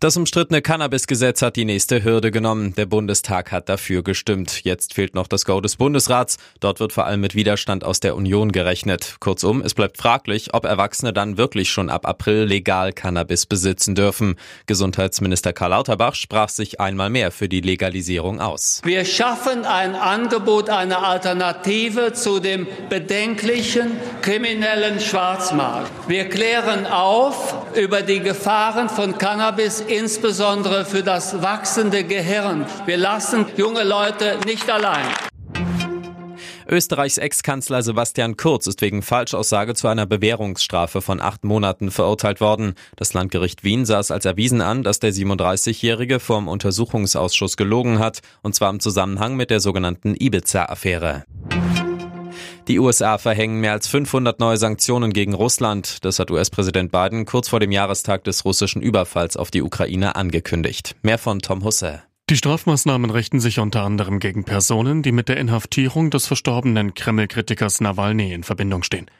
Das umstrittene Cannabis-Gesetz hat die nächste Hürde genommen. Der Bundestag hat dafür gestimmt. Jetzt fehlt noch das Go des Bundesrats. Dort wird vor allem mit Widerstand aus der Union gerechnet. Kurzum, es bleibt fraglich, ob Erwachsene dann wirklich schon ab April legal Cannabis besitzen dürfen. Gesundheitsminister Karl Lauterbach sprach sich einmal mehr für die Legalisierung aus. Wir schaffen ein Angebot, eine Alternative zu dem bedenklichen kriminellen Schwarzmarkt. Wir klären auf über die Gefahren von Cannabis Cannabis insbesondere für das wachsende Gehirn. Wir lassen junge Leute nicht allein. Österreichs Ex-Kanzler Sebastian Kurz ist wegen Falschaussage zu einer Bewährungsstrafe von acht Monaten verurteilt worden. Das Landgericht Wien sah es als erwiesen an, dass der 37-Jährige vor dem Untersuchungsausschuss gelogen hat, und zwar im Zusammenhang mit der sogenannten Ibiza-Affäre. Die USA verhängen mehr als 500 neue Sanktionen gegen Russland. Das hat US-Präsident Biden kurz vor dem Jahrestag des russischen Überfalls auf die Ukraine angekündigt. Mehr von Tom Husse. Die Strafmaßnahmen richten sich unter anderem gegen Personen, die mit der Inhaftierung des verstorbenen Kreml-Kritikers Nawalny in Verbindung stehen.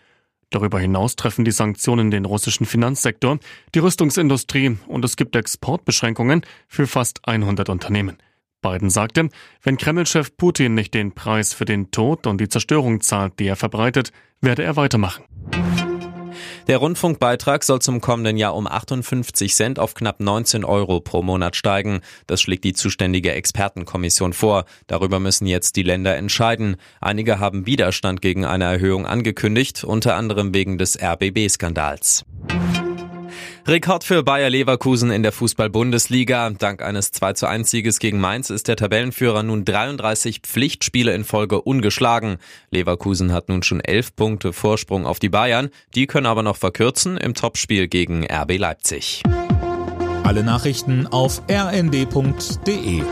Darüber hinaus treffen die Sanktionen den russischen Finanzsektor, die Rüstungsindustrie und es gibt Exportbeschränkungen für fast 100 Unternehmen. Biden sagte, wenn Kreml-Chef Putin nicht den Preis für den Tod und die Zerstörung zahlt, die er verbreitet, werde er weitermachen. Der Rundfunkbeitrag soll zum kommenden Jahr um 58 Cent auf knapp 19 Euro pro Monat steigen. Das schlägt die zuständige Expertenkommission vor. Darüber müssen jetzt die Länder entscheiden. Einige haben Widerstand gegen eine Erhöhung angekündigt, unter anderem wegen des RBB-Skandals. Rekord für Bayer Leverkusen in der Fußball-Bundesliga. Dank eines 2 zu 1 Sieges gegen Mainz ist der Tabellenführer nun 33 Pflichtspiele in Folge ungeschlagen. Leverkusen hat nun schon 11 Punkte Vorsprung auf die Bayern. Die können aber noch verkürzen im Topspiel gegen RB Leipzig. Alle Nachrichten auf rnd.de